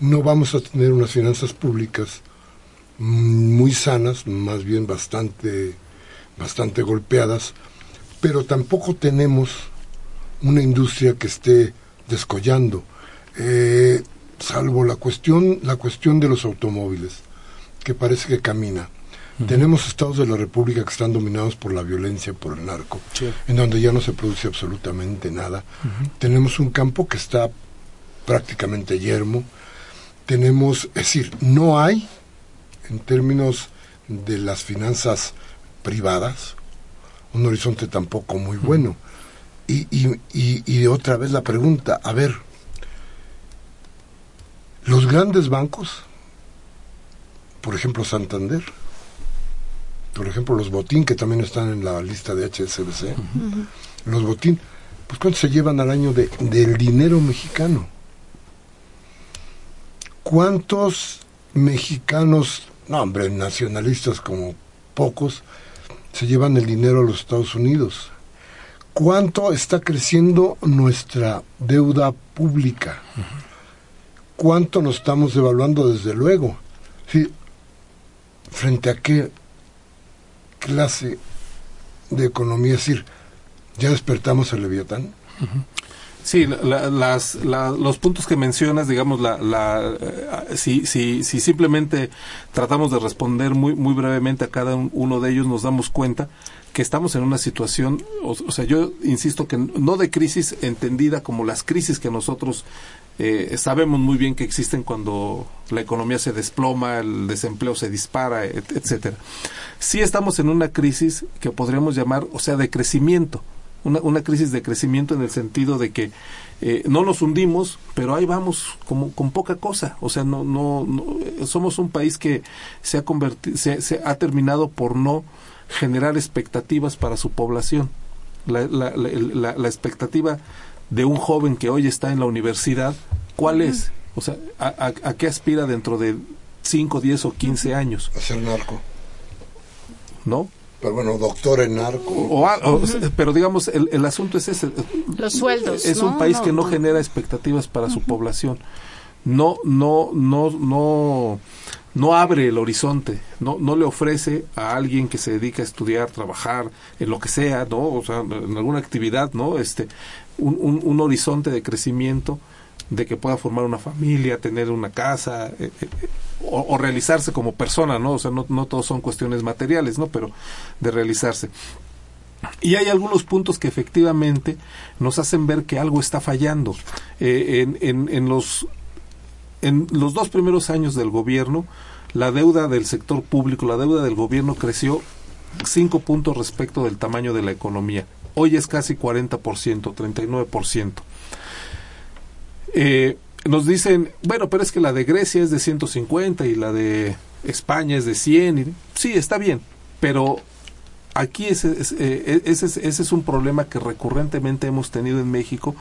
no vamos a tener unas finanzas públicas muy sanas, más bien bastante, bastante golpeadas, pero tampoco tenemos una industria que esté descollando, eh, salvo la cuestión, la cuestión de los automóviles, que parece que camina. Tenemos estados de la República que están dominados por la violencia, por el narco, en donde ya no se produce absolutamente nada. Tenemos un campo que está prácticamente yermo. Tenemos, es decir, no hay, en términos de las finanzas privadas, un horizonte tampoco muy bueno. Y, y, y, otra vez la pregunta, a ver, los grandes bancos, por ejemplo Santander, por ejemplo los Botín, que también están en la lista de HSBC, los Botín, pues ¿cuánto se llevan al año de, del dinero mexicano? ¿Cuántos mexicanos, no hombre, nacionalistas como pocos, se llevan el dinero a los Estados Unidos? ¿Cuánto está creciendo nuestra deuda pública? ¿Cuánto nos estamos devaluando desde luego? Sí, ¿Frente a qué clase de economía? Es decir, ¿ya despertamos el Leviatán? Sí, las, los puntos que mencionas, digamos, la, la, eh, si, si, si simplemente tratamos de responder muy, muy brevemente a cada uno de ellos, nos damos cuenta que estamos en una situación, o, sea, yo insisto que no de crisis entendida como las crisis que nosotros eh, sabemos muy bien que existen cuando la economía se desploma, el desempleo se dispara, etcétera. Sí estamos en una crisis que podríamos llamar, o sea, de crecimiento una, crisis de crecimiento en el sentido de que eh, no nos hundimos, pero ahí vamos como con poca cosa. O sea, no, no, somos un país que se ha convertido, se, ha terminado por no generar expectativas para su población. La, la, la, expectativa de un joven que hoy está en la universidad, ¿cuál es? O sea, ¿a, a, qué aspira dentro de 5, 10 o 15 años? A ser narco. ¿No? Pero bueno, doctor en narco. pero digamos, el, el, asunto es ese. Los sueldos. Es un país que no, genera expectativas para su población. No, no, no, no, no abre el horizonte. No, no le ofrece a alguien que se dedica a estudiar, trabajar, en lo que sea, ¿no? O sea, en alguna actividad, ¿no? Este, un, un, horizonte de crecimiento de que pueda formar una familia, tener una casa eh, eh, o, realizarse como persona, ¿no? O sea, no, no todos son cuestiones materiales, ¿no? Pero de realizarse. Y hay algunos puntos que efectivamente nos hacen ver que algo está fallando. Eh, en, en, en, los, en los dos primeros años del gobierno, la deuda del sector público, la deuda del gobierno creció cinco puntos respecto del tamaño de la economía. Hoy es casi 40%, 39%. Eh, nos dicen, bueno, pero es que la de Grecia es de 150 y la de España es de 100. sí, está bien, pero aquí ese, eh, ese, ese, es un problema que recurrentemente hemos tenido en México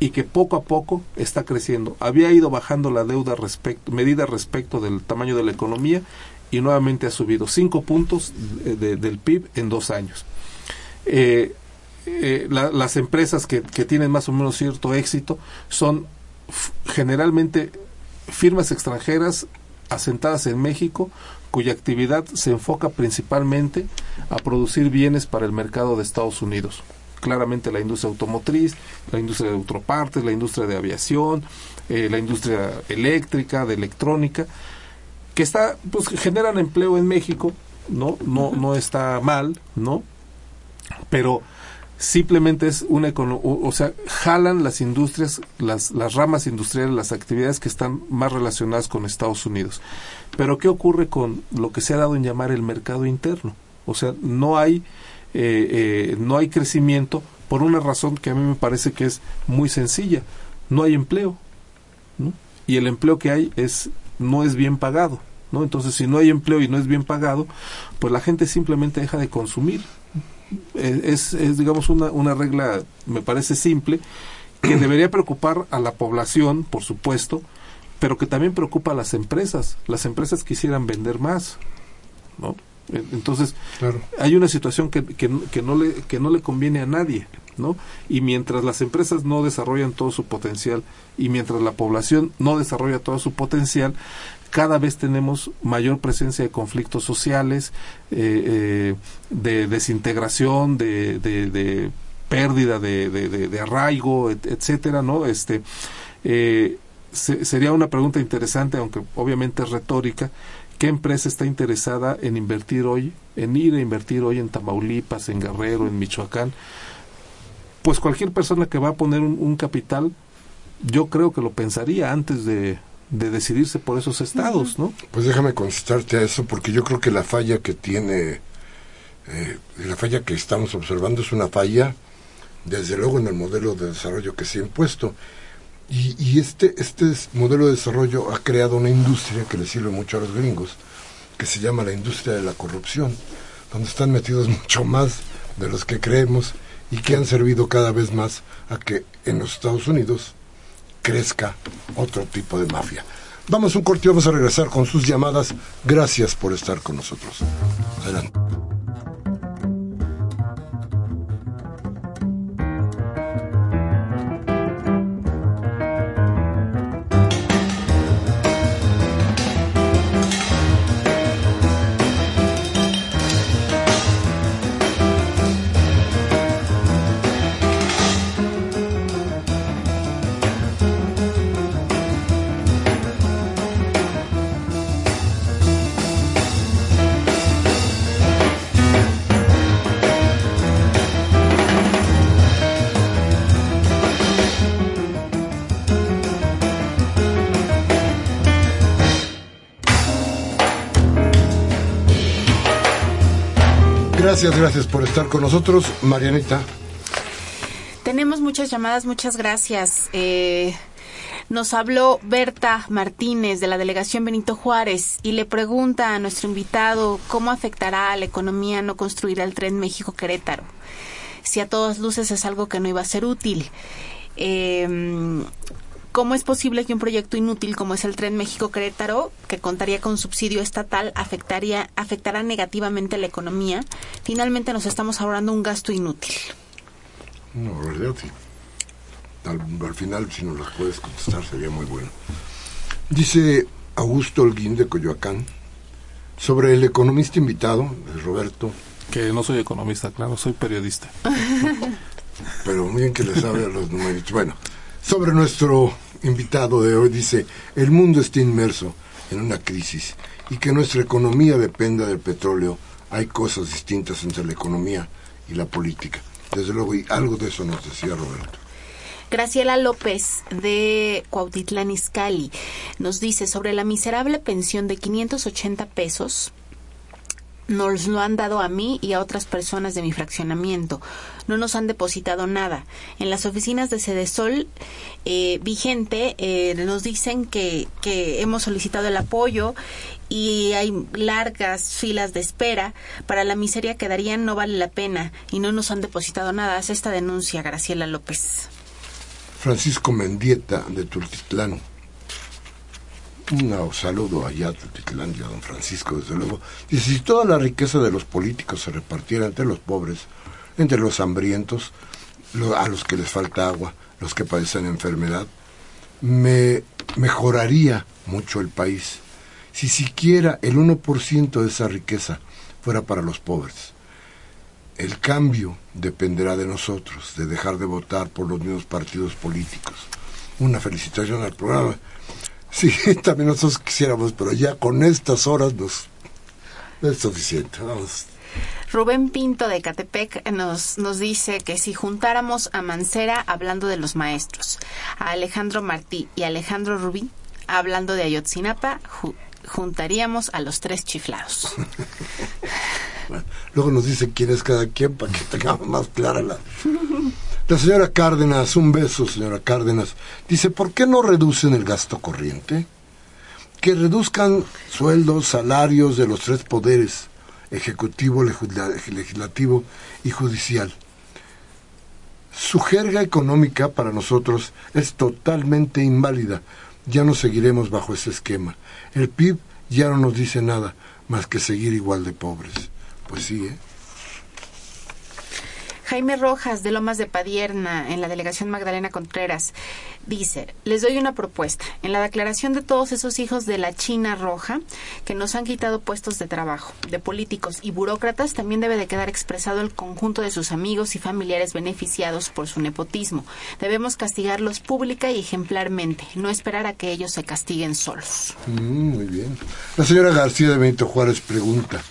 y que poco a poco está creciendo. Había ido bajando la deuda respecto, medida respecto del tamaño de la economía y nuevamente ha subido 5 puntos del PIB en dos años. Eh, las empresas que, que tienen más o menos cierto éxito son generalmente firmas extranjeras asentadas en México cuya actividad se enfoca principalmente a producir bienes para el mercado de Estados Unidos. Claramente la industria automotriz, la industria de autopartes, la industria de aviación, eh, la industria eléctrica, de electrónica, que está, pues generan empleo en México, ¿no? No, no está mal, ¿no? Pero simplemente es una economía, o sea, jalan las industrias, las, las ramas industriales, las actividades que están más relacionadas con Estados Unidos. Pero ¿qué ocurre con lo que se ha dado en llamar el mercado interno? O sea, no hay, eh, eh, no hay crecimiento por una razón que a mí me parece que es muy sencilla. No hay empleo. Y el empleo que hay es no es bien pagado. ¿no? Entonces, si no hay empleo y no es bien pagado, pues la gente simplemente deja de consumir. Es, es digamos, una, una regla, me parece simple, que debería preocupar a la población, por supuesto, pero que también preocupa a las empresas. Las empresas quisieran vender más, ¿no? Entonces, hay una situación que, que, no le, que no le conviene a nadie, ¿no? Y mientras las empresas no desarrollan todo su potencial y mientras la población no desarrolla todo su potencial, cada vez tenemos mayor presencia de conflictos sociales, eh, eh, de desintegración, de, de, pérdida de, de, arraigo, etcétera, ¿no? Este, eh, sería una pregunta interesante, aunque obviamente es retórica, ¿qué empresa está interesada en invertir hoy, en ir a invertir hoy en Tamaulipas, en Guerrero, en Michoacán? Pues cualquier persona que va a poner un capital, yo creo que lo pensaría antes de, de decidirse por esos estados, ¿no? Pues déjame contestarte a eso, porque yo creo que la falla que tiene, eh, la falla que estamos observando es una falla, desde luego, en el modelo de desarrollo que se ha impuesto. Y, y este, este modelo de desarrollo ha creado una industria que le sirve mucho a los gringos, que se llama la industria de la corrupción, donde están metidos (laughs) mucho más de los que creemos y que han servido cada vez más a que en los Estados Unidos crezca otro tipo de mafia. Vamos un corte y vamos a regresar con sus llamadas. Gracias por estar con nosotros. Adelante. Gracias, gracias por estar con nosotros, Marianita. Tenemos muchas llamadas, muchas gracias. Eh, nos habló Berta Martínez de la delegación Benito Juárez y le pregunta a nuestro invitado cómo afectará a la economía no construir el tren México-Querétaro. Si a todas luces es algo que no iba a ser útil. Eh, ¿Cómo es posible que un proyecto inútil como es el Tren México-Querétaro, que contaría con subsidio estatal, afectaría, afectará negativamente la economía? Finalmente nos estamos ahorrando un gasto inútil. No, en realidad sí. Al, final, si nos las puedes contestar, sería muy bueno. Dice Augusto Holguín de Coyoacán, sobre el economista invitado, Roberto. Que no soy economista, claro, soy periodista. (laughs) Pero muy bien que le sabe a los números. Bueno, sobre nuestro invitado de hoy dice, el mundo está inmerso en una crisis y que nuestra economía dependa del petróleo. Hay cosas distintas entre la economía y la política. Desde luego, y algo de eso nos decía Roberto. Graciela López de Cuautitlán Izcalli nos dice sobre la miserable pensión de 580 pesos nos lo han dado a mí y a otras personas de mi fraccionamiento. No nos han depositado nada. En las oficinas de Sedesol eh, vigente eh, nos dicen que, que hemos solicitado el apoyo y hay largas filas de espera. Para la miseria que darían no vale la pena y no nos han depositado nada. Hace esta denuncia Graciela López. Francisco Mendieta de Tultitlán un saludo allá a Tutilandia, don Francisco, desde luego. Dice, si toda la riqueza de los políticos se repartiera entre los pobres, entre los hambrientos, a los que les falta agua, los que padecen enfermedad, me mejoraría mucho el país. Si siquiera el 1% de esa riqueza fuera para los pobres. El cambio dependerá de nosotros, de dejar de votar por los mismos partidos políticos. Una felicitación al programa. Sí, (laughs) también nosotros quisiéramos, pero ya con estas horas nos es suficiente. Vamos. Rubén Pinto de Catepec nos, nos dice que si juntáramos a Mancera hablando de los maestros, a Alejandro Martí y Alejandro Rubí hablando de Ayotzinapa, juntaríamos a los tres chiflados. (laughs) luego nos dice quién es cada quien para que tengamos más clara la... La señora Cárdenas, un beso, señora Cárdenas, dice, ¿por qué no reducen el gasto corriente? Que reduzcan sueldos, salarios de los tres poderes, ejecutivo, legislativo y judicial. Su jerga económica para nosotros es totalmente inválida. Ya no seguiremos bajo ese esquema. El PIB ya no nos dice nada más que seguir igual de pobres. Pues sí, ¿eh? Jaime Rojas, de Lomas de Padierna, en la delegación Magdalena Contreras, dice, les doy una propuesta. En la declaración de todos esos hijos de la China Roja, que nos han quitado puestos de trabajo, de políticos y burócratas, también debe de quedar expresado el conjunto de sus amigos y familiares beneficiados por su nepotismo. Debemos castigarlos pública y ejemplarmente, no esperar a que ellos se castiguen solos. Mm, muy bien. La señora García de Benito Juárez pregunta,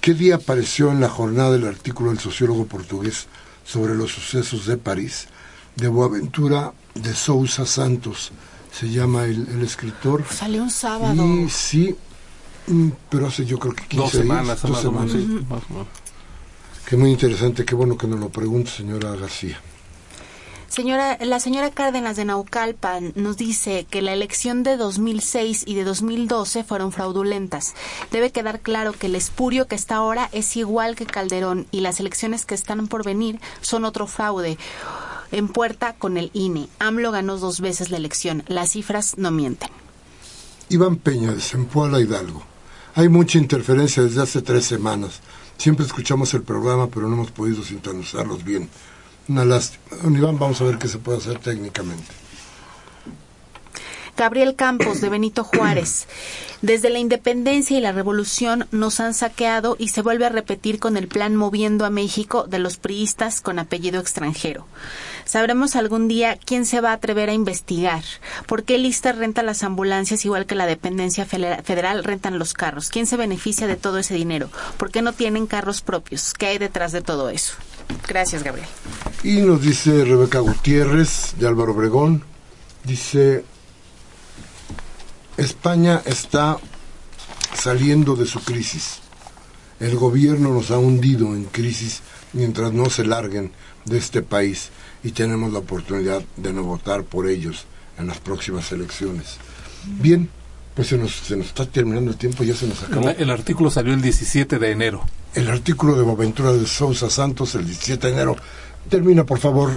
¿Qué día apareció en la jornada el artículo del sociólogo portugués sobre los sucesos de París, de Boaventura de Sousa Santos? Se llama el, escritor. Salió un sábado. Y sí, mm, pero hace yo creo que 15 dos semanas, días, dos semanas. Qué muy interesante, qué bueno que nos lo pregunte, señora García. Señora, la señora Cárdenas de Naucalpan nos dice que la elección de 2006 y de 2012 fueron fraudulentas. Debe quedar claro que el espurio que está ahora es igual que Calderón y las elecciones que están por venir son otro fraude en puerta con el INE. AMLO ganó dos veces la elección. Las cifras no mienten. Iván Peña, de Zempoala Hidalgo. Hay mucha interferencia desde hace tres semanas. Siempre escuchamos el programa, pero no hemos podido sintonizarlos bien. Una lástima. Don vamos a ver qué se puede hacer técnicamente. Gabriel Campos de Benito Juárez. Desde la independencia y la revolución nos han saqueado y se vuelve a repetir con el plan Moviendo a México de los priistas con apellido extranjero. Sabremos algún día quién se va a atrever a investigar. ¿Por qué Lista renta las ambulancias igual que la dependencia federal rentan los carros? ¿Quién se beneficia de todo ese dinero? ¿Por qué no tienen carros propios? ¿Qué hay detrás de todo eso? Gracias, Gabriel. Y nos dice Rebeca Gutiérrez de Álvaro Obregón. Dice, España está saliendo de su crisis. El gobierno nos ha hundido en crisis mientras no se larguen de este país y tenemos la oportunidad de no votar por ellos en las próximas elecciones. Bien, pues se nos, se nos está terminando el tiempo, ya se nos acabó. El artículo salió el 17 de enero. El artículo de Boaventura de Sousa Santos el 17 de enero. Termina, por favor,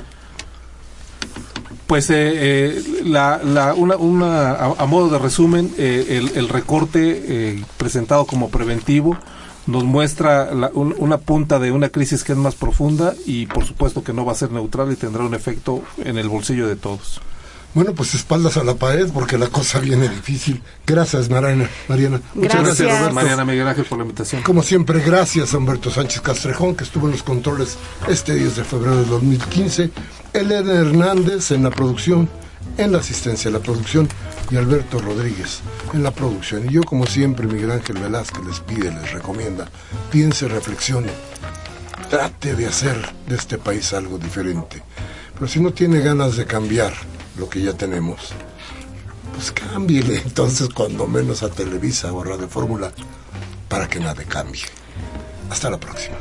pues eh, eh, la, la, una, una, a, modo de resumen, eh, el, recorte presentado como preventivo nos muestra una punta de una crisis que es más profunda y por supuesto que no va a ser neutral y tendrá un efecto en el bolsillo de todos. Bueno, pues espaldas a la pared porque la cosa viene difícil. Gracias, Mariana. Mariana. Muchas gracias, Roberto. Mariana Miguel Ángel, por la invitación. Como siempre, gracias a Humberto Sánchez Castrejón, que estuvo en los controles este 10 de febrero de 2015. Elena Hernández en la producción, en la asistencia de la producción, y Alberto Rodríguez en la producción. Y yo, como siempre, Miguel Ángel Velázquez les pide, les recomienda, piense, reflexione, trate de hacer de este país algo diferente. Pero si no tiene ganas de cambiar, lo que ya tenemos, pues cámbiele entonces cuando menos a Televisa o a Radio Fórmula para que nada cambie. Hasta la próxima.